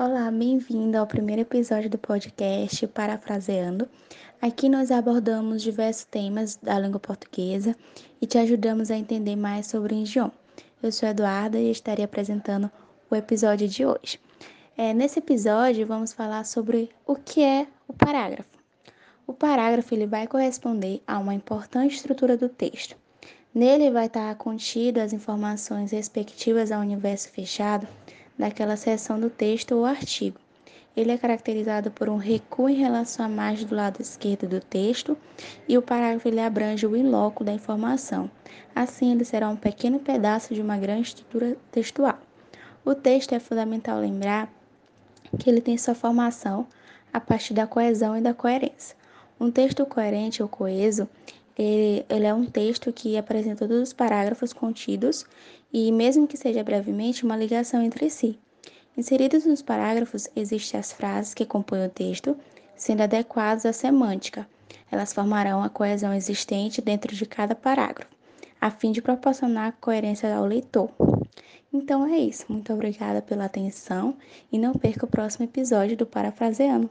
Olá, bem-vindo ao primeiro episódio do podcast Parafraseando. Aqui nós abordamos diversos temas da língua portuguesa e te ajudamos a entender mais sobre o idioma. Eu sou Eduarda e estarei apresentando o episódio de hoje. É, nesse episódio, vamos falar sobre o que é o parágrafo. O parágrafo ele vai corresponder a uma importante estrutura do texto. Nele vai estar contido as informações respectivas ao universo fechado daquela seção do texto ou artigo. Ele é caracterizado por um recuo em relação à margem do lado esquerdo do texto e o parágrafo ele abrange o ilóculo da informação. Assim, ele será um pequeno pedaço de uma grande estrutura textual. O texto é fundamental lembrar que ele tem sua formação a partir da coesão e da coerência. Um texto coerente ou coeso, ele, é um texto que apresenta todos os parágrafos contidos e, mesmo que seja brevemente, uma ligação entre si. Inseridos nos parágrafos existem as frases que compõem o texto, sendo adequadas à semântica. Elas formarão a coesão existente dentro de cada parágrafo, a fim de proporcionar coerência ao leitor. Então é isso. Muito obrigada pela atenção e não perca o próximo episódio do Parafraseando.